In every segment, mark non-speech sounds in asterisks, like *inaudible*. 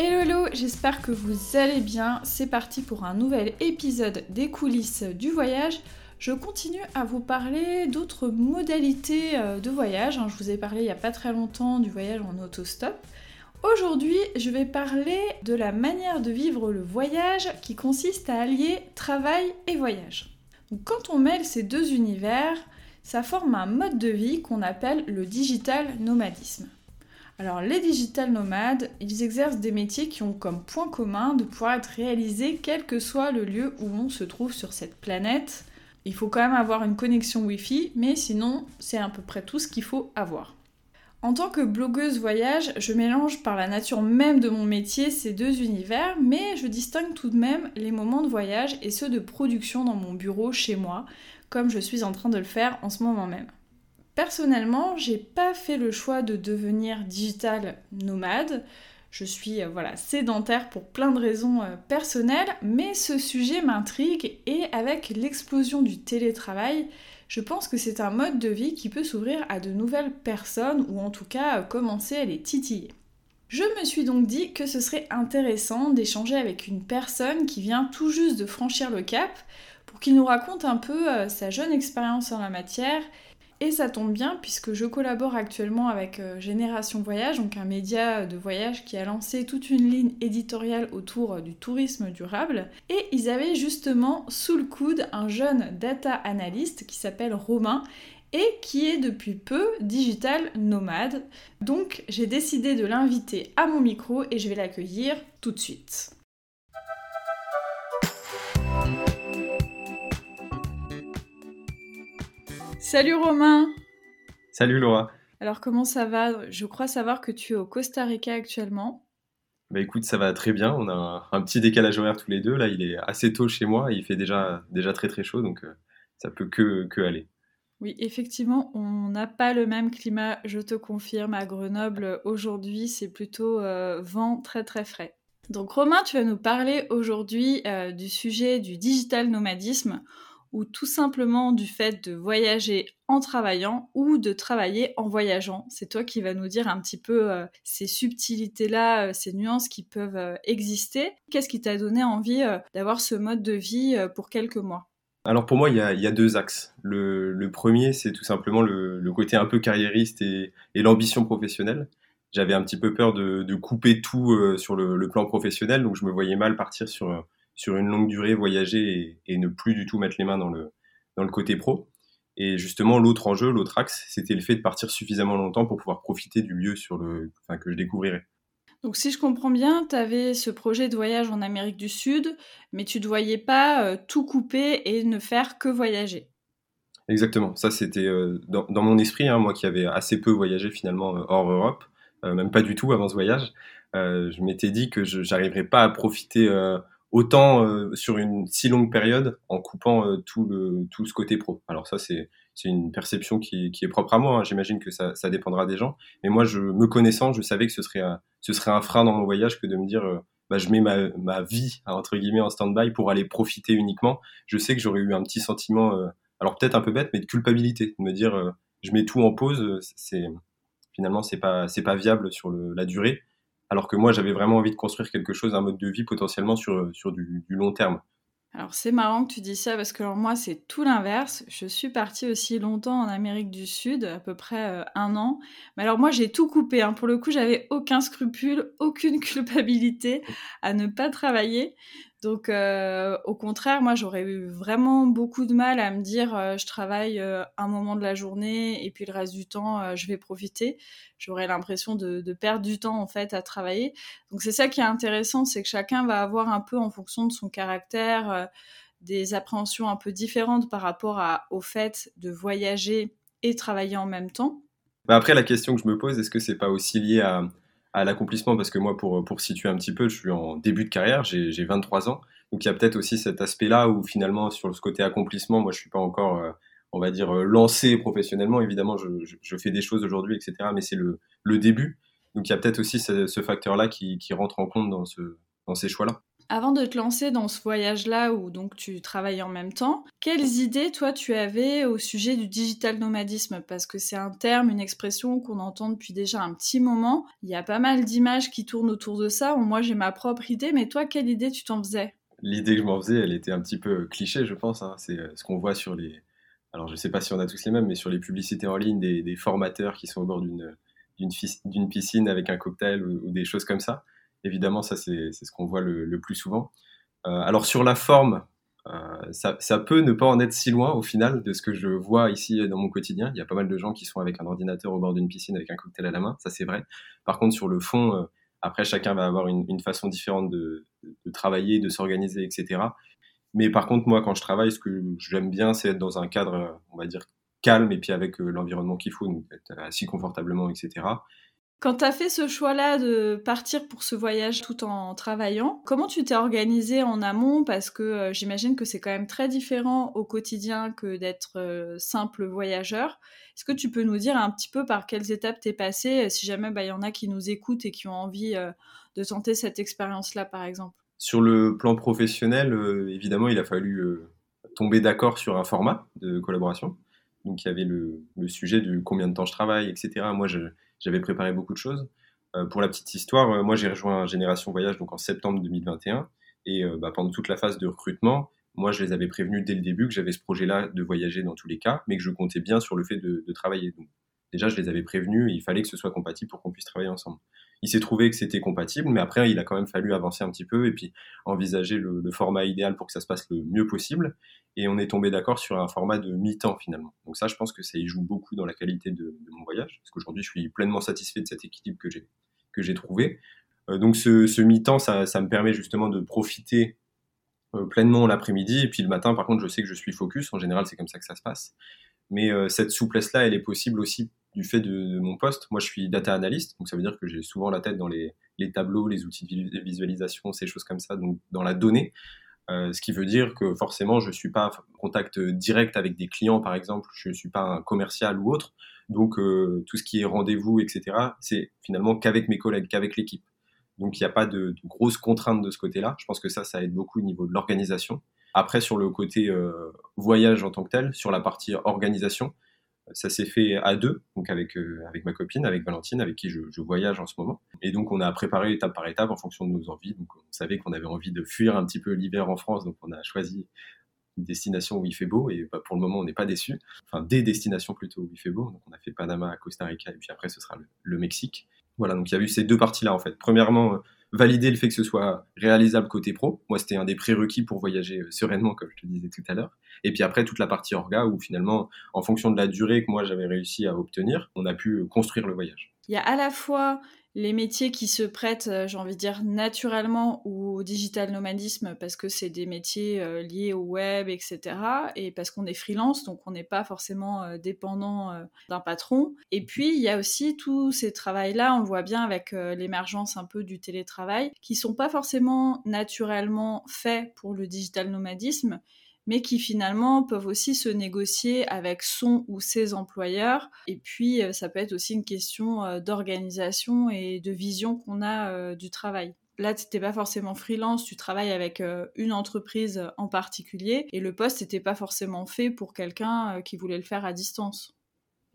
Hello, j'espère que vous allez bien. C'est parti pour un nouvel épisode des coulisses du voyage. Je continue à vous parler d'autres modalités euh, de voyage. Hein. Je vous ai parlé il n'y a pas très longtemps du voyage en autostop. Aujourd'hui, je vais parler de la manière de vivre le voyage qui consiste à allier travail et voyage. quand on mêle ces deux univers, ça forme un mode de vie qu'on appelle le digital nomadisme. Alors les digital nomades, ils exercent des métiers qui ont comme point commun de pouvoir être réalisés quel que soit le lieu où on se trouve sur cette planète. Il faut quand même avoir une connexion Wi-Fi, mais sinon c'est à peu près tout ce qu'il faut avoir. En tant que blogueuse voyage, je mélange par la nature même de mon métier ces deux univers, mais je distingue tout de même les moments de voyage et ceux de production dans mon bureau chez moi, comme je suis en train de le faire en ce moment même. Personnellement, j'ai pas fait le choix de devenir digital nomade. Je suis euh, voilà, sédentaire pour plein de raisons euh, personnelles, mais ce sujet m'intrigue et avec l'explosion du télétravail, je pense que c'est un mode de vie qui peut s'ouvrir à de nouvelles personnes ou en tout cas euh, commencer à les titiller. Je me suis donc dit que ce serait intéressant d'échanger avec une personne qui vient tout juste de franchir le cap pour qu'il nous raconte un peu sa jeune expérience en la matière et ça tombe bien puisque je collabore actuellement avec euh, Génération Voyage, donc un média de voyage qui a lancé toute une ligne éditoriale autour euh, du tourisme durable. Et ils avaient justement sous le coude un jeune data analyst qui s'appelle Romain et qui est depuis peu digital nomade. Donc j'ai décidé de l'inviter à mon micro et je vais l'accueillir tout de suite. Salut Romain Salut Laura Alors comment ça va? Je crois savoir que tu es au Costa Rica actuellement. Bah écoute, ça va très bien. On a un, petit décalage horaire tous les deux. Là, il est assez tôt chez moi. il fait déjà, déjà très très chaud, donc euh, ça peut que, que aller. Oui, effectivement, on n'a pas le même climat, je te confirme. À Grenoble, aujourd'hui, c'est plutôt euh, vent très très frais. Donc Romain, tu vas nous parler aujourd'hui euh, du sujet du digital nomadisme ou tout simplement du fait de voyager en travaillant ou de travailler en voyageant. C'est toi qui vas nous dire un petit peu euh, ces subtilités-là, euh, ces nuances qui peuvent euh, exister. Qu'est-ce qui t'a donné envie d'avoir ce mode de vie pour quelques mois? Alors pour moi, il y a, deux axes. Le, premier, c'est tout simplement le, côté un peu carriériste et, l'ambition professionnelle. J'avais un petit peu peur de, couper tout sur le, le, plan professionnel, donc je me voyais mal partir sur sur une longue durée, voyager et, ne plus du tout mettre les mains dans le, dans le côté pro. Et justement, l'autre enjeu, l'autre axe, c'était le fait de partir suffisamment longtemps pour pouvoir profiter du lieu sur le, enfin, que je découvrirais. Donc si je comprends bien, tu avais ce projet de voyage en Amérique du Sud, mais tu ne voyais pas euh, tout couper et ne faire que voyager. Exactement, ça c'était euh, dans, mon esprit, hein, moi qui avais assez peu voyagé finalement euh, hors Europe, même pas du tout avant ce voyage, je m'étais dit que je n'arriverais pas à profiter autant euh, sur une si longue période en coupant euh, tout, le, tout ce côté pro. Alors ça, c'est une perception qui, qui, est propre à moi. Hein. J'imagine que ça, ça, dépendra des gens. Mais moi, je me connaissant, je savais que ce serait un, ce serait un frein dans mon voyage que de me dire, euh, bah, je mets ma, ma vie entre guillemets en stand-by pour aller profiter uniquement. Je sais que j'aurais eu un petit sentiment, alors peut-être un peu bête, mais de culpabilité, de me dire, je mets tout en pause. C'est finalement, c'est pas, c'est pas viable sur le, la durée alors que moi j'avais vraiment envie de construire quelque chose, un mode de vie potentiellement sur, sur du, long terme. Alors c'est marrant que tu dis ça parce que moi c'est tout l'inverse. Je suis partie aussi longtemps en Amérique du Sud, à peu près euh, un an. Mais alors moi j'ai tout coupé. Hein. Pour le coup j'avais aucun scrupule, aucune *laughs* culpabilité à ne pas travailler. Donc, euh, au contraire, moi, j'aurais eu vraiment beaucoup de mal à me dire, euh, je travaille euh, un moment de la journée et puis le reste du temps, je vais profiter. J'aurais l'impression de, perdre du temps en fait à travailler. Donc, c'est ça qui est intéressant, c'est que chacun va avoir un peu en fonction de son caractère des appréhensions un peu différentes par rapport au fait de voyager et travailler en même temps. Bah, après, la question que je me pose, est-ce que c'est pas aussi lié à, à l'accomplissement Parce que moi, pour, pour situer un petit peu, je suis en début de carrière, j'ai 23 ans. Donc il y a peut-être aussi cet aspect-là où finalement, sur ce côté accomplissement, moi, je suis pas encore, euh, on va dire, euh, lancé professionnellement. Évidemment, je, je, fais des choses aujourd'hui, etc. Mais c'est le, le début. Donc il y a peut-être aussi ce, ce facteur-là qui, qui rentre en compte dans, ce, dans ces choix-là. Avant de te lancer dans ce voyage-là où donc tu travailles en même temps, quelles idées toi tu avais au sujet du digital nomadisme? Parce que c'est un terme, une expression qu'on entend depuis déjà un petit moment. Il y a pas mal d'images qui tournent autour de ça. Moi j'ai ma propre idée, mais toi quelle idée tu t'en faisais? L'idée que je m'en faisais, elle était un petit peu cliché, je pense. Hein. C'est euh, ce qu'on voit sur les. Alors je sais pas si on a tous les mêmes, mais sur les publicités en ligne des, formateurs qui sont au bord d'une piscine avec un cocktail ou des choses comme ça évidemment, ça, c'est ce qu'on voit le, le, plus souvent. Euh, alors, sur la forme, euh, ça, peut ne pas en être si loin au final de ce que je vois ici dans mon quotidien. Il y a pas mal de gens qui sont avec un ordinateur au bord d'une piscine avec un cocktail à la main, ça c'est vrai. Par contre, sur le fond, euh, après, chacun va avoir une, une façon différente de, de travailler, de s'organiser, etc. Mais par contre, moi, quand je travaille, ce que j'aime bien, c'est être dans un cadre, on va dire, calme et puis avec l'environnement qu'il faut, donc être assis confortablement, etc. Quand tu as fait ce choix-là de partir pour ce voyage tout en travaillant, comment tu t'es organisé en amont? Parce que euh, j'imagine que c'est quand même très différent au quotidien que d'être euh, simple voyageur. Est-ce que tu peux nous dire un petit peu par quelles étapes t'es passé, euh, si jamais il bah, y en a qui nous écoutent et qui ont envie de tenter cette expérience-là, par exemple? Sur le plan professionnel, évidemment, il a fallu tomber d'accord sur un format de collaboration. Donc il y avait le, le, sujet du combien de temps je travaille, etc. Moi, je j'avais préparé beaucoup de choses. Euh, pour la petite histoire, euh, moi j'ai rejoint Génération Voyage donc en septembre 2021 et euh, bah, pendant toute la phase de recrutement, moi je les avais prévenus dès le début que j'avais ce projet-là de voyager dans tous les cas, mais que je comptais bien sur le fait de, de travailler. Donc, déjà, je les avais prévenus il fallait que ce soit compatible pour qu'on puisse travailler ensemble. Il s'est trouvé que c'était compatible, mais après, il a quand même fallu avancer un petit peu et puis envisager le, format idéal pour que ça se passe le mieux possible. Et on est tombé d'accord sur un format de mi-temps finalement. Donc ça, je pense que ça y joue beaucoup dans la qualité de, mon voyage, parce qu'aujourd'hui, je suis pleinement satisfait de cette équilibre que j'ai que j'ai trouvé. Euh, donc ce, mi-temps, ça, ça, me permet justement de profiter euh, pleinement l'après-midi et puis le matin, par contre, je sais que je suis focus. En général, c'est comme ça que ça se passe. Mais euh, cette souplesse-là, elle est possible aussi du fait de, mon poste. Moi, je suis data analyst, donc ça veut dire que j'ai souvent la tête dans les, tableaux, les outils de visualisation, ces choses comme ça, donc dans la donnée. Euh, ce qui veut dire que forcément, je suis pas en contact direct avec des clients, par exemple, je suis pas un commercial ou autre. Donc, euh, tout ce qui est rendez-vous, etc., c'est finalement qu'avec mes collègues, qu'avec l'équipe. Donc, il n'y a pas de, de, grosses contraintes de ce côté-là. Je pense que ça, ça aide beaucoup au niveau de l'organisation. Après, sur le côté euh, voyage en tant que tel, sur la partie organisation, ça s'est fait à deux, donc avec, euh, avec ma copine, avec Valentine, avec qui je, voyage en ce moment. Et donc, on a préparé étape par étape en fonction de nos envies. Donc, on savait qu'on avait envie de fuir un petit peu l'hiver en France, donc on a choisi une destination où il fait beau, et bah, pour le moment, on n'est pas déçu. Enfin, des destinations plutôt où il fait beau. Donc, on a fait Panama, Costa Rica, et puis après, ce sera le, Mexique. Voilà, donc il y a eu ces deux parties-là, en fait. Premièrement, valider le fait que ce soit réalisable côté pro. Moi, c'était un des prérequis pour voyager euh, sereinement, comme je te disais tout à l'heure. Et puis après, toute la partie orga, où finalement, en fonction de la durée que moi j'avais réussi à obtenir, on a pu construire le voyage. Il y a à la fois les métiers qui se prêtent, euh, j'ai envie de dire, naturellement au digital nomadisme parce que c'est des métiers euh, liés au web, etc. Et parce qu'on est freelance, donc on n'est pas forcément euh, dépendant euh, d'un patron. Et puis, il y a aussi tous ces travails-là, on le voit bien avec l'émergence un peu du télétravail, qui sont pas forcément naturellement faits pour le digital nomadisme mais qui finalement peuvent aussi se négocier avec son ou ses employeurs. Et puis, euh, ça peut être aussi une question euh, d'organisation et de vision qu'on a euh, du travail. Là, tu n'étais pas forcément freelance, tu travailles avec une entreprise en particulier, et le poste n'était pas forcément fait pour quelqu'un qui voulait le faire à distance.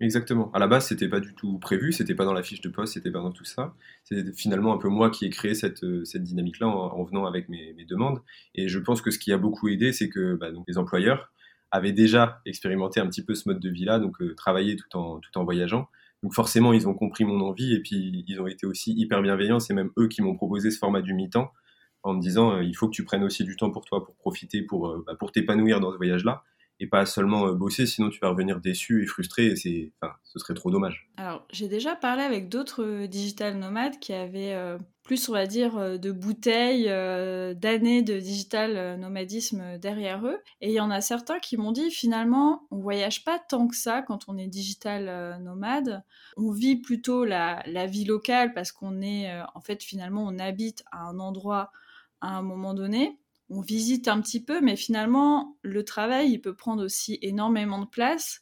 Exactement. À la base, c'était pas du tout prévu, c'était pas dans la fiche de poste, c'était pas dans tout ça. C'est finalement un peu moi qui ai créé cette, euh, dynamique-là en, en, venant avec mes, demandes. Et je pense que ce qui a beaucoup aidé, c'est que bah, les employeurs avaient déjà expérimenté un petit peu ce mode de vie-là, donc euh, travailler tout en, voyageant. Donc forcément, ils ont compris mon envie et puis ils ont été aussi hyper bienveillants. C'est même eux qui m'ont proposé ce format du mi-temps en me disant euh, il faut que tu prennes aussi du temps pour toi, pour profiter, pour, bah, pour t'épanouir dans ce voyage-là et pas seulement euh, bosser, sinon tu vas revenir déçu et frustré enfin, ce serait trop dommage. Alors, j'ai déjà parlé avec d'autres euh, digital nomades qui avaient euh, plus, on va dire, de bouteilles, d'années de digital nomadisme derrière eux. Et il y en a certains qui m'ont dit, finalement, on voyage pas tant que ça quand on est digital nomade. On vit plutôt la vie locale parce qu'on est, en fait, finalement, on habite à un endroit à un moment donné. On visite un petit peu, mais finalement, le travail, il peut prendre aussi énormément de place.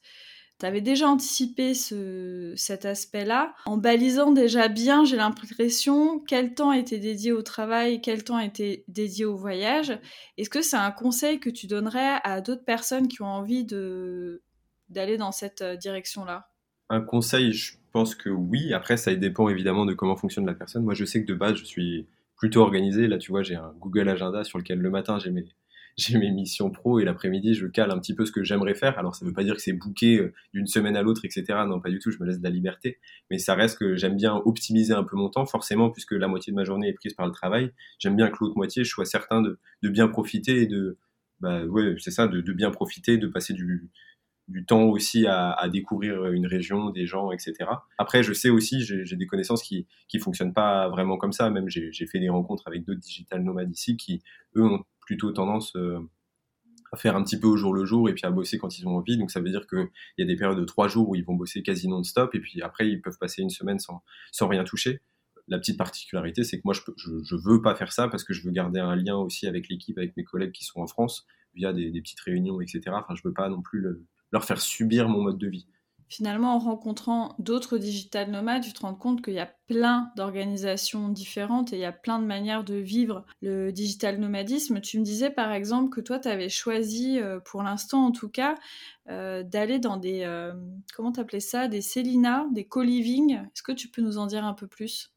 Tu avais déjà anticipé cet aspect-là en balisant déjà bien, j'ai l'impression, quel temps était dédié au travail, quel temps était dédié au voyage. Est-ce que c'est un conseil que tu donnerais à d'autres personnes qui ont envie d'aller dans cette euh, direction-là? Un conseil, je pense que oui. Après, ça dépend évidemment de comment fonctionne la personne. Moi, je sais que de base, je suis plutôt organisé. Là, tu vois, j'ai un Google Agenda sur lequel le matin, j'ai mes *laughs* j'ai mes missions pro et l'après-midi, je cale un petit peu ce que j'aimerais faire. Alors, ça ne veut pas dire que c'est booké euh, d'une semaine à l'autre, etc. Non, pas du tout. Je me laisse de la liberté. Mais ça reste que j'aime bien optimiser un peu mon temps, forcément, puisque la moitié de ma journée est prise par le travail. J'aime bien que l'autre moitié, je sois certain de, bien profiter et de, bah, ouais, c'est ça, de, bien profiter, de passer du, du temps aussi à, découvrir une région, des gens, etc. Après, je sais aussi, j'ai des connaissances qui qui fonctionnent pas vraiment comme ça. Même j'ai fait des rencontres avec d'autres digital nomades ici qui, eux, ont plutôt tendance euh, à faire un petit peu au jour le jour et puis à bosser quand ils ont envie. Donc ça veut dire qu'il y a des périodes de trois jours où ils vont bosser quasi non-stop et puis après ils peuvent passer une semaine sans, sans rien toucher. La petite particularité, c'est que moi je, je, je, veux pas faire ça parce que je veux garder un lien aussi avec l'équipe, avec mes collègues qui sont en France via des, petites réunions, etc. Enfin, je veux pas non plus leur faire subir mon mode de vie finalement, en rencontrant d'autres digital nomades, tu te rends compte qu'il y a plein d'organisations différentes et il y a plein de manières de vivre le digital nomadisme. Tu me disais par exemple que toi, tu avais choisi, euh, pour l'instant en tout cas, euh, d'aller dans des, euh, comment t'appelais ça, des Célina, des co-living. Est-ce que tu peux nous en dire un peu plus?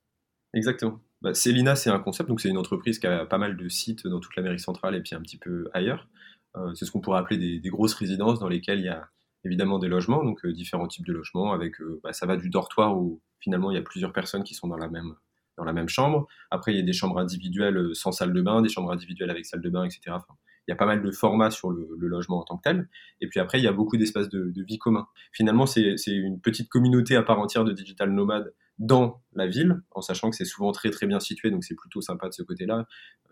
Exactement. Bah, Célina, c'est un concept, donc c'est une entreprise qui a pas mal de sites dans toute l'Amérique centrale et puis un petit peu ailleurs. C'est ce qu'on pourrait appeler des, grosses résidences dans lesquelles il y a évidemment des logements, donc euh, différents types de logements, avec euh, bah, ça va du dortoir où finalement il y a plusieurs personnes qui sont dans la même dans la même chambre. Après, il y a des chambres individuelles euh, sans salle de bain, des chambres individuelles avec salle de bain, etc. Il y a pas mal de formats sur le, logement en tant que tel. Et puis après, il y a beaucoup d'espaces de, vie commun. Finalement, c'est une petite communauté à part entière de digital nomades dans la ville, en sachant que c'est souvent très très bien situé, donc c'est plutôt sympa de ce côté-là.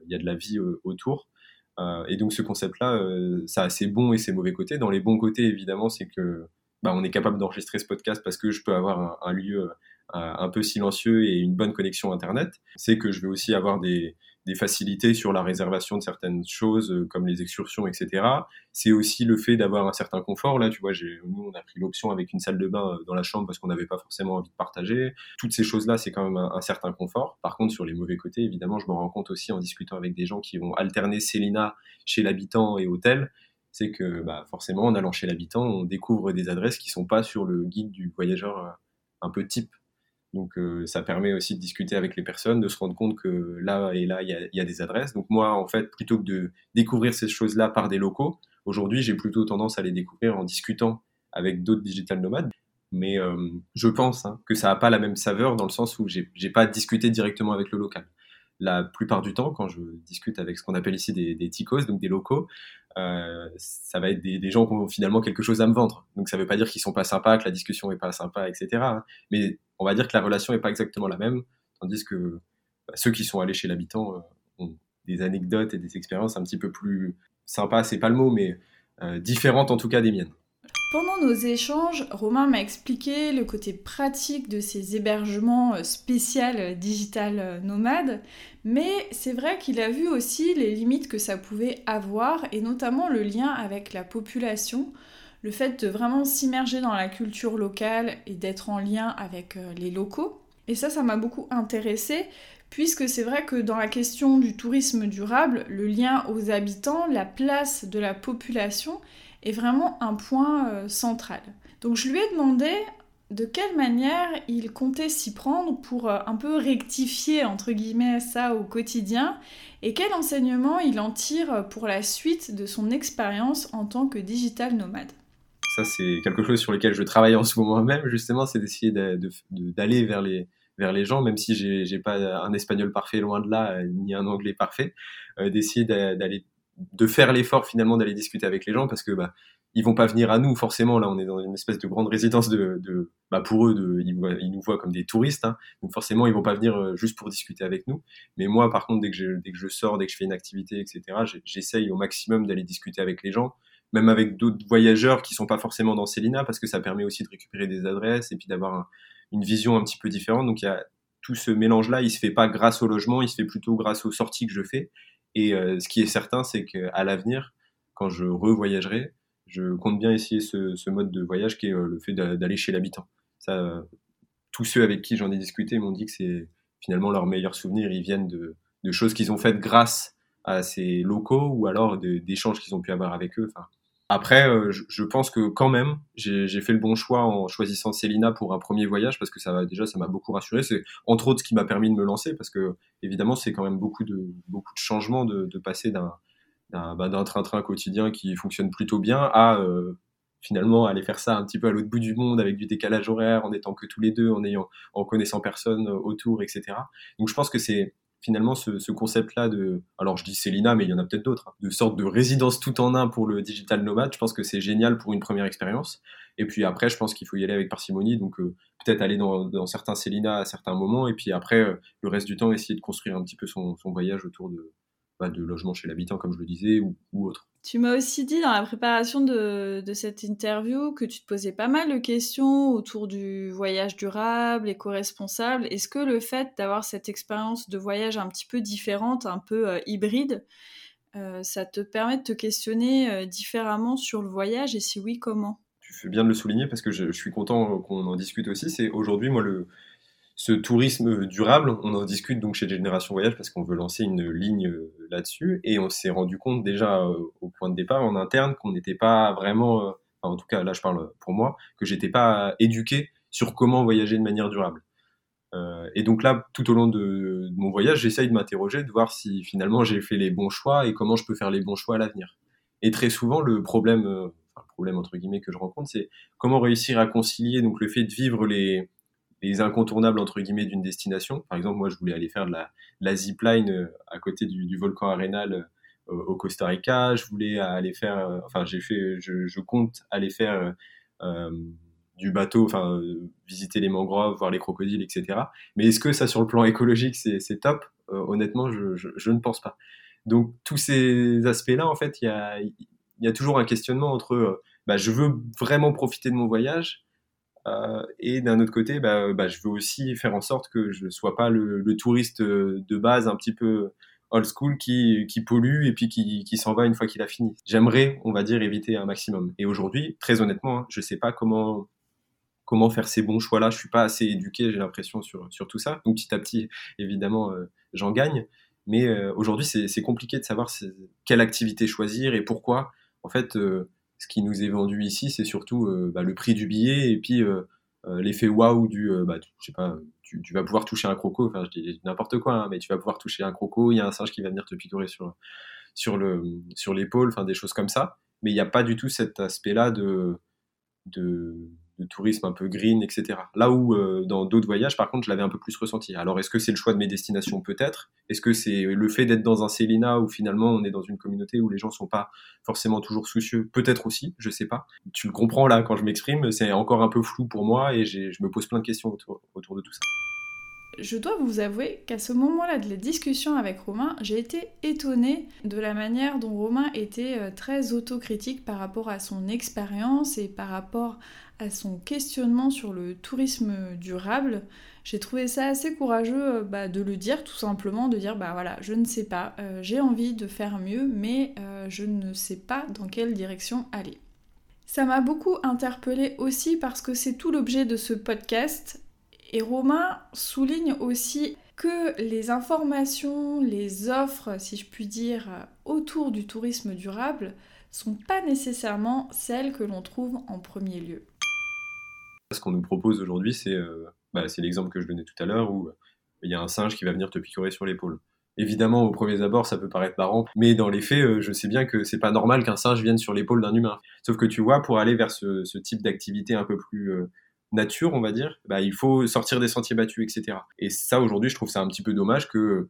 Il y a de la vie autour. Euh, et donc ce concept-là, euh, ça a ses bons et ses mauvais côtés. Dans les bons côtés, évidemment, c'est que bah, on est capable d'enregistrer ce podcast parce que je peux avoir un, un lieu euh, un peu silencieux et une bonne connexion Internet. C'est que je vais aussi avoir des, des facilités sur la réservation de certaines choses euh, comme les excursions, etc. C'est aussi le fait d'avoir un certain confort. Là, tu vois, nous, on a pris l'option avec une salle de bain euh, dans la chambre parce qu'on n'avait pas forcément envie de partager. Toutes ces choses-là, c'est quand même un, certain confort. Par contre, sur les mauvais côtés, évidemment, je me rends compte aussi en discutant avec des gens qui vont alterner Célina chez l'habitant et hôtel, c'est que bah, forcément, en allant chez l'habitant, on découvre des adresses qui sont pas sur le guide du voyageur euh, un peu type. Donc euh, ça permet aussi de discuter avec les personnes, de se rendre compte que là et là, il y a, y a, des adresses. Donc moi, en fait, plutôt que de découvrir ces choses-là par des locaux, aujourd'hui, j'ai plutôt tendance à les découvrir en discutant avec d'autres digital nomades. Mais euh, je pense hein, que ça n'a pas la même saveur dans le sens où j'ai pas discuté directement avec le local. La plupart du temps, quand je discute avec ce qu'on appelle ici des, des ticos, donc des locaux, euh, ça va être des, gens qui ont finalement quelque chose à me vendre. Donc ça ne veut pas dire qu'ils sont pas sympas, que la discussion est pas sympa, etc. Hein. Mais on va dire que la relation est pas exactement la même, tandis que bah, ceux qui sont allés chez l'habitant euh, ont des anecdotes et des expériences un petit peu plus sympas, c'est pas le mot, mais euh, différentes en tout cas des miennes. Pendant nos échanges, Romain m'a expliqué le côté pratique de ces hébergements euh, spéciaux euh, digital nomades, mais c'est vrai qu'il a vu aussi les limites que ça pouvait avoir, et notamment le lien avec la population, le fait de vraiment s'immerger dans la culture locale et d'être en lien avec les locaux. Et ça, ça m'a beaucoup intéressé, puisque c'est vrai que dans la question du tourisme durable, le lien aux habitants, la place de la population, est vraiment un point euh, central. Donc je lui ai demandé de quelle manière il comptait s'y prendre pour euh, un peu rectifier entre guillemets ça au quotidien et quel enseignement il en tire pour la suite de son expérience en tant que digital nomade. Ça c'est quelque chose sur lequel je travaille en ce moment même justement, c'est d'essayer d'aller vers les gens, même si j'ai pas un espagnol parfait loin de là, euh, ni un anglais parfait, d'essayer d'aller de faire l'effort finalement d'aller discuter avec les gens parce que bah, ils vont pas venir à nous forcément. Là, on est dans une espèce de grande résidence de, bah pour eux, ils, nous voient comme des touristes. Hein. donc forcément, ils vont pas venir euh, juste pour discuter avec nous. Mais moi, par contre, que, je, dès que je sors, dès que je fais une activité, etc., j'essaye au maximum d'aller discuter avec les gens, même avec d'autres voyageurs qui sont pas forcément dans Célina, parce que ça permet aussi de récupérer des adresses et puis d'avoir une vision un petit peu différente. Donc il y a tout ce mélange-là, il se fait pas grâce au logement, il se fait plutôt grâce aux sorties que je fais. Et euh, ce qui est certain, c'est qu'à l'avenir, quand je revoyagerai, je compte bien essayer ce, mode de voyage qui est euh, le fait d'aller chez l'habitant. Ça, tous ceux avec qui j'en ai discuté m'ont dit que c'est finalement leurs meilleurs souvenirs, ils viennent de, choses qu'ils ont faites grâce à ces locaux ou alors d'échanges qu'ils ont pu avoir avec eux. Après, euh, je, pense que quand même, j'ai fait le bon choix en choisissant Célina pour un premier voyage parce que ça déjà, ça m'a beaucoup rassuré. C'est entre autres ce qui m'a permis de me lancer parce que évidemment, c'est quand même beaucoup de beaucoup de changements de, passer d'un bah, train-train quotidien qui fonctionne plutôt bien à euh, finalement aller faire ça un petit peu à l'autre bout du monde avec du décalage horaire en étant que tous les deux en ayant en connaissant personne autour etc donc je pense que c'est finalement ce, concept-là de, alors je dis Célina, mais il y en a peut-être d'autres, hein, de sorte de résidence tout en un pour le digital nomade. Je pense que c'est génial pour une première expérience. Et puis après, je pense qu'il faut y aller avec parcimonie, donc euh, peut-être aller dans, certains Célina à certains moments, et puis après, euh, le reste du temps, essayer de construire un petit peu son voyage autour de, de logement chez l'habitant, comme je le disais, ou, autre. Tu m'as aussi dit dans la préparation de, cette interview que tu te posais pas mal de questions autour du voyage durable, éco-responsable. Est-ce que le fait d'avoir cette expérience de voyage un petit peu différente, un peu euh, hybride, euh, ça te permet de te questionner euh, différemment sur le voyage? Et si oui, comment? Tu fais bien de le souligner parce que je, je suis content qu'on en discute aussi. C'est aujourd'hui, moi, le, ce tourisme durable, on en discute donc chez Génération Voyage parce qu'on veut lancer une ligne euh, là-dessus et on s'est rendu compte déjà euh, au point de départ en interne qu'on n'était pas vraiment, euh, en tout cas là je parle pour moi, que j'étais pas éduqué sur comment voyager de manière durable. et donc là, tout au long de, mon voyage, j'essaye de m'interroger, de voir si finalement j'ai fait les bons choix et comment je peux faire les bons choix à l'avenir. Et très souvent, le problème, le problème entre guillemets que je rencontre, c'est comment réussir à concilier donc le fait de vivre les, les incontournables entre guillemets d'une destination. Par exemple, moi, je voulais aller faire de la, la zipline euh, à côté du, volcan Arenal euh, au Costa Rica. Je voulais aller faire, euh, enfin, j'ai fait, je, compte aller faire du bateau, enfin, visiter les mangroves, voir les crocodiles, etc. Mais est-ce que ça, sur le plan écologique, c'est top? Honnêtement, je, ne pense pas. Donc, tous ces aspects-là, en fait, il y a, y a, toujours un questionnement entre, bah, je veux vraiment profiter de mon voyage, euh, et d'un autre côté, bah, bah, je veux aussi faire en sorte que je ne sois pas le, touriste euh, de base un petit peu old school qui, pollue et puis qui, s'en va une fois qu'il a fini. J'aimerais, on va dire, éviter un maximum. Et aujourd'hui, très honnêtement, hein, je ne sais pas comment faire ces bons choix-là. Je suis pas assez éduqué, j'ai l'impression, sur, sur tout ça. Donc petit à petit, évidemment, euh, j'en gagne. Mais aujourd'hui, c'est compliqué de savoir quelle activité choisir et pourquoi. En fait, ce qui nous est vendu ici, c'est surtout euh, bah, le prix du billet et puis euh, euh, l'effet waouh du, bah, je sais pas, tu, vas pouvoir toucher un croco, enfin je dis n'importe quoi, hein, mais tu vas pouvoir toucher un croco, il y a un singe qui va venir te picorer sur, sur le sur l'épaule, enfin des choses comme ça. Mais il n'y a pas du tout cet aspect-là de de tourisme un peu green, etc. Là où euh, dans d'autres voyages, par contre, je l'avais un peu plus ressenti. Alors, est-ce que c'est le choix de mes destinations? Peut-être. Est-ce que c'est le fait d'être dans un Célina où finalement on est dans une communauté où les gens sont pas forcément toujours soucieux? Peut-être aussi, je sais pas. Tu le comprends là quand je m'exprime, c'est encore un peu flou pour moi et je me pose plein de questions autour, autour de tout ça. Je dois vous avouer qu'à ce moment-là de la discussion avec Romain, j'ai été étonnée de la manière dont Romain était euh, très autocritique par rapport à son expérience et par rapport à son questionnement sur le tourisme durable. J'ai trouvé ça assez courageux euh, bah, de le dire, tout simplement, de dire bah voilà, je ne sais pas, euh, j'ai envie de faire mieux, mais je ne sais pas dans quelle direction aller. Ça m'a beaucoup interpellée aussi parce que c'est tout l'objet de ce podcast, et Romain souligne aussi que les informations, les offres, si je puis dire, autour du tourisme durable sont pas nécessairement celles que l'on trouve en premier lieu. Ce qu'on nous propose aujourd'hui, c'est euh, bah, l'exemple que je donnais tout à l'heure où euh, il y a un singe qui va venir te picorer sur l'épaule. Évidemment, au premier abord, ça peut paraître marrant, mais dans les faits, euh, je sais bien que c'est pas normal qu'un singe vienne sur l'épaule d'un humain. Sauf que tu vois, pour aller vers ce, ce type d'activité un peu plus nature, on va dire, bah, il faut sortir des sentiers battus, etc. Et ça, aujourd'hui, je trouve ça un petit peu dommage que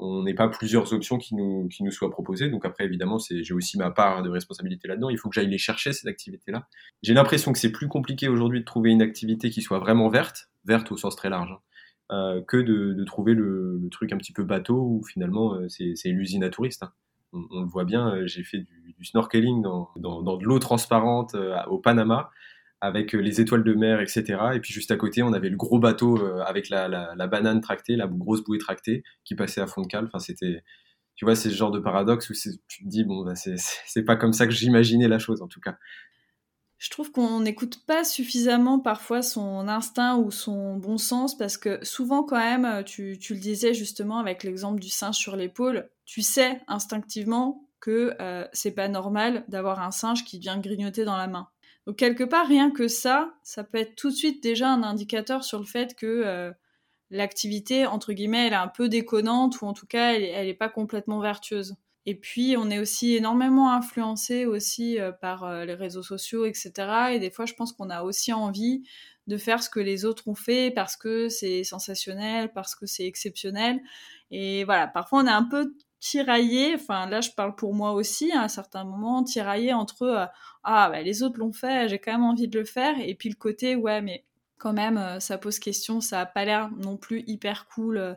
on n'ait pas plusieurs options qui nous, qui nous soient proposées. Donc après, évidemment, j'ai aussi ma part de responsabilité là-dedans. Il faut que j'aille les chercher, ces activités-là. J'ai l'impression que c'est plus compliqué aujourd'hui de trouver une activité qui soit vraiment verte, verte au sens très large, hein, euh, que de, trouver le, truc un petit peu bateau où finalement euh, c'est l'usine à touristes. Hein. On, le voit bien, euh, j'ai fait du, snorkeling dans, dans de l'eau transparente au Panama avec les étoiles de mer, etc. Et puis juste à côté, on avait le gros bateau avec la, la, banane tractée, la grosse bouée tractée qui passait à fond de cale. Enfin, c'était, tu vois, c'est ce genre de paradoxe où tu te dis, bon, bah, c'est pas comme ça que j'imaginais la chose, en tout cas. Je trouve qu'on n'écoute pas suffisamment parfois son instinct ou son bon sens parce que souvent quand même, tu, tu le disais justement avec l'exemple du singe sur l'épaule, tu sais instinctivement que euh, c'est pas normal d'avoir un singe qui vient grignoter dans la main. Donc quelque part, rien que ça, ça peut être tout de suite déjà un indicateur sur le fait que euh, l'activité, entre guillemets, elle est un peu déconnante ou en tout cas, elle n'est pas complètement vertueuse. Et puis, on est aussi énormément influencé aussi euh, par euh, les réseaux sociaux, etc. Et des fois, je pense qu'on a aussi envie de faire ce que les autres ont fait parce que c'est sensationnel, parce que c'est exceptionnel. Et voilà, parfois, on est un peu tiraillé, enfin là je parle pour moi aussi à un certain moment, tiraillé entre euh, ah bah, les autres l'ont fait, j'ai quand même envie de le faire, et puis le côté ouais mais quand même euh, ça pose question, ça a pas l'air non plus hyper cool, euh,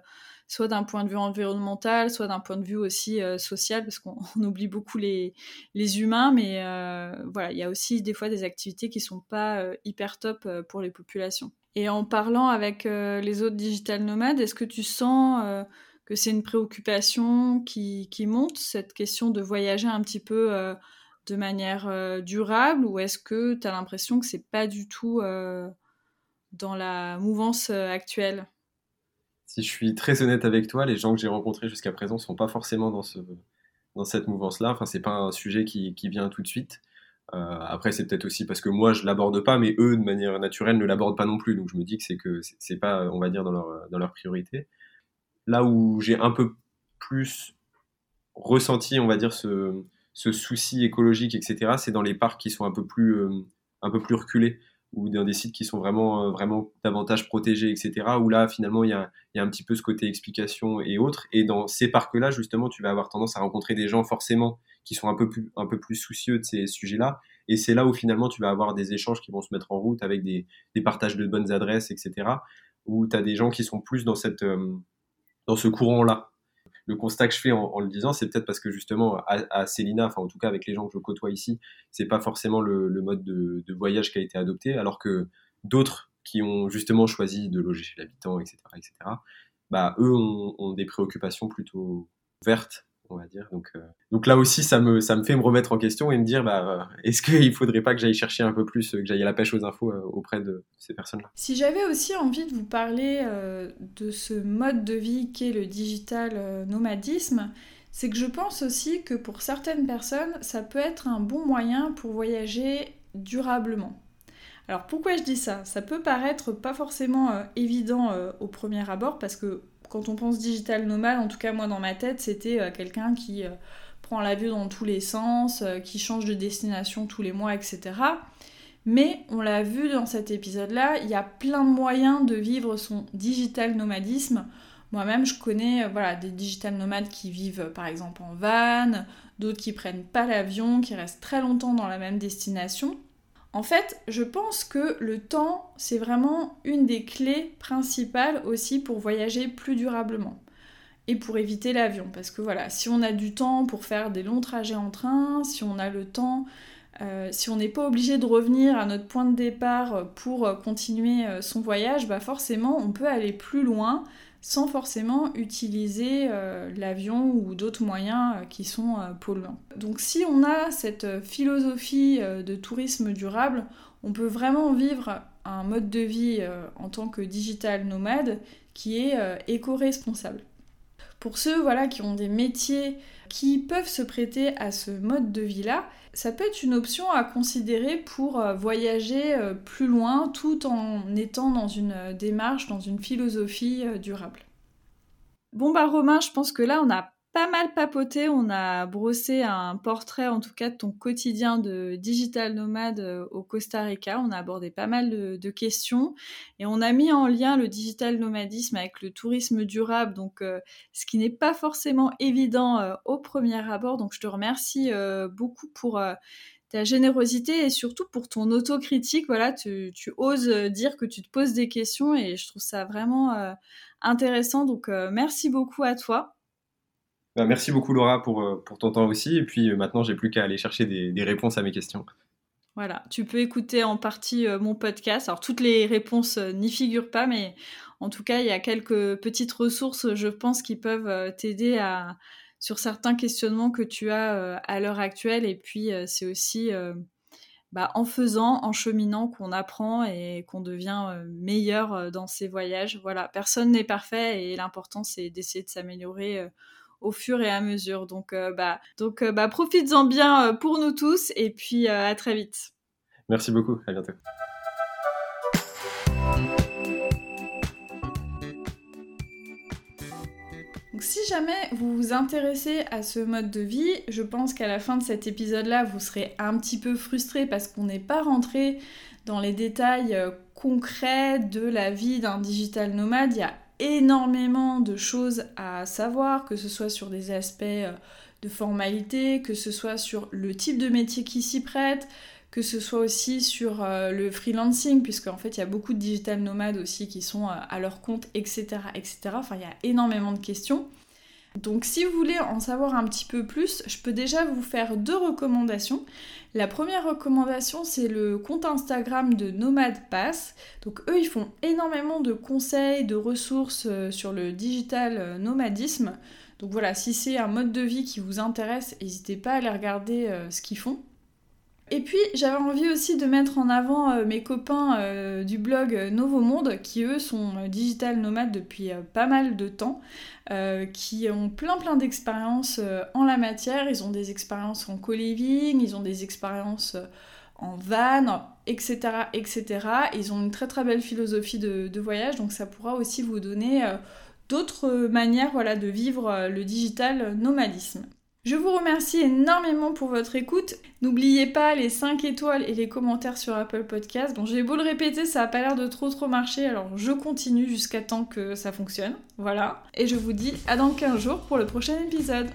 soit d'un point de vue environnemental, soit d'un point de vue aussi social, parce qu'on *laughs* oublie beaucoup les, les humains, mais voilà, il y a aussi des fois des activités qui sont pas hyper top pour les populations. Et en parlant avec les autres digital nomades, est-ce que tu sens que c'est une préoccupation qui, qui, monte, cette question de voyager un petit peu euh, de manière euh, durable, ou est-ce que tu as l'impression que c'est pas du tout euh, dans la mouvance actuelle? Si je suis très honnête avec toi, les gens que j'ai rencontrés jusqu'à présent sont pas forcément dans, ce, dans cette mouvance-là. Enfin, c'est pas un sujet qui, qui vient tout de suite. après, c'est peut-être aussi parce que moi je l'aborde pas, mais eux, de manière naturelle, ne l'abordent pas non plus. Donc je me dis que c'est que c'est pas, on va dire, dans leur, dans leur priorité. Là où j'ai un peu plus ressenti, on va dire, ce, ce souci écologique, etc., c'est dans les parcs qui sont un peu plus, euh, un peu plus reculés ou dans des sites qui sont vraiment, euh, vraiment davantage protégés, etc., où là, finalement, il y a, y a un petit peu ce côté explication et autres. Et dans ces parcs-là, justement, tu vas avoir tendance à rencontrer des gens, forcément, qui sont un peu plus, un peu plus soucieux de ces sujets-là. Et c'est là où, finalement, tu vas avoir des échanges qui vont se mettre en route avec des, des partages de bonnes adresses, etc., où tu as des gens qui sont plus dans cette... Euh, dans ce courant-là. Le constat que je fais en, le disant, c'est peut-être parce que justement, à, Célina, enfin en tout cas avec les gens que je côtoie ici, c'est pas forcément le, mode de, voyage qui a été adopté, alors que d'autres qui ont justement choisi de loger chez l'habitant, etc., etc., bah, eux ont des préoccupations plutôt vertes on va dire. Donc, euh, donc là aussi, ça me, ça me fait me remettre en question et me dire, bah, est-ce qu'il faudrait pas que j'aille chercher un peu plus, que j'aille à la pêche aux infos euh, auprès de ces personnes-là? Si j'avais aussi envie de vous parler euh, de ce mode de vie qu'est le digital nomadisme, c'est que je pense aussi que pour certaines personnes, ça peut être un bon moyen pour voyager durablement. Alors pourquoi je dis ça? Ça peut paraître pas forcément évident au premier abord parce que quand on pense digital nomade, en tout cas moi dans ma tête, c'était euh, quelqu'un qui euh, prend l'avion dans tous les sens, euh, qui change de destination tous les mois, etc. Mais on l'a vu dans cet épisode-là, il y a plein de moyens de vivre son digital nomadisme. Moi-même, je connais des digital nomades qui vivent par exemple en van, d'autres qui prennent pas l'avion, qui restent très longtemps dans la même destination. En fait, je pense que le temps, c'est vraiment une des clés principales aussi pour voyager plus durablement et pour éviter l'avion. Parce que voilà, si on a du temps pour faire des longs trajets en train, si on a le temps, euh, si on n'est pas obligé de revenir à notre point de départ pour continuer euh, son voyage, bah forcément on peut aller plus loin sans forcément utiliser euh, l'avion ou d'autres moyens euh, qui sont euh, polluants. Donc si on a cette philosophie de tourisme durable, on peut vraiment vivre un mode de vie en tant que digital nomade qui est éco-responsable. Pour ceux voilà, qui ont des métiers qui peuvent se prêter à ce mode de vie-là, ça peut être une option à considérer pour euh, voyager euh, plus loin tout en étant dans une démarche, dans une philosophie euh, durable. Bon bah Romain, je pense que là on a pas mal papoté, on a brossé un portrait en tout cas de ton quotidien de digital nomade euh, au Costa Rica. On a abordé pas mal de, questions et on a mis en lien le digital nomadisme avec le tourisme durable, donc euh, ce qui n'est pas forcément évident euh, au premier abord. Donc je te remercie beaucoup pour ta générosité et surtout pour ton autocritique. Voilà, tu, tu, oses dire que tu te poses des questions et je trouve ça vraiment intéressant. Donc merci beaucoup à toi. Bah, merci beaucoup Laura pour, euh, pour ton temps aussi. Et puis euh, maintenant, j'ai plus qu'à aller chercher des, des, réponses à mes questions. Voilà, tu peux écouter en partie euh, mon podcast. Alors toutes les réponses n'y figurent pas, mais en tout cas, il y a quelques petites ressources, je pense, qui peuvent t'aider à sur certains questionnements que tu as à l'heure actuelle. Et puis, c'est aussi bah, en faisant, en cheminant, qu'on apprend et qu'on devient meilleur dans ses voyages. Voilà, personne n'est parfait et l'important, c'est d'essayer de s'améliorer au fur et à mesure. Donc, euh, bah, donc euh, bah, profites-en bien euh, pour nous tous et puis à très vite. Merci beaucoup, à bientôt. Donc si jamais vous vous intéressez à ce mode de vie, je pense qu'à la fin de cet épisode-là, vous serez un petit peu frustré parce qu'on n'est pas rentré dans les détails concrets de la vie d'un digital nomade. Il y a énormément de choses à savoir, que ce soit sur des aspects euh, de formalité, que ce soit sur le type de métier qui s'y prête, que ce soit aussi sur euh, le freelancing, puisque en fait il y a beaucoup de digital nomades aussi qui sont euh, à leur compte, etc., etc. Enfin, il y a énormément de questions. Donc si vous voulez en savoir un petit peu plus, je peux déjà vous faire deux recommandations. La première recommandation, c'est le compte Instagram de Nomad Pass. Donc eux, ils font énormément de conseils, de ressources euh, sur le digital euh, nomadisme. Donc voilà, si c'est un mode de vie qui vous intéresse, n'hésitez pas à aller regarder euh, ce qu'ils font. Et puis j'avais envie aussi de mettre en avant euh, mes copains euh, du blog Novo Monde qui eux sont euh, digital nomades depuis pas mal de temps, qui ont plein plein d'expériences en la matière. Ils ont des expériences en co-living, ils ont des expériences en van, etc., etc. Ils ont une très très belle philosophie de, de voyage, donc ça pourra aussi vous donner d'autres manières voilà, de vivre le digital nomadisme. Je vous remercie énormément pour votre écoute. N'oubliez pas les 5 étoiles et les commentaires sur Apple Podcast. Bon, j'ai beau le répéter, ça a pas l'air de trop trop marcher, alors je continue jusqu'à temps que ça fonctionne. Voilà. Et je vous dis à dans 15 jours pour le prochain épisode.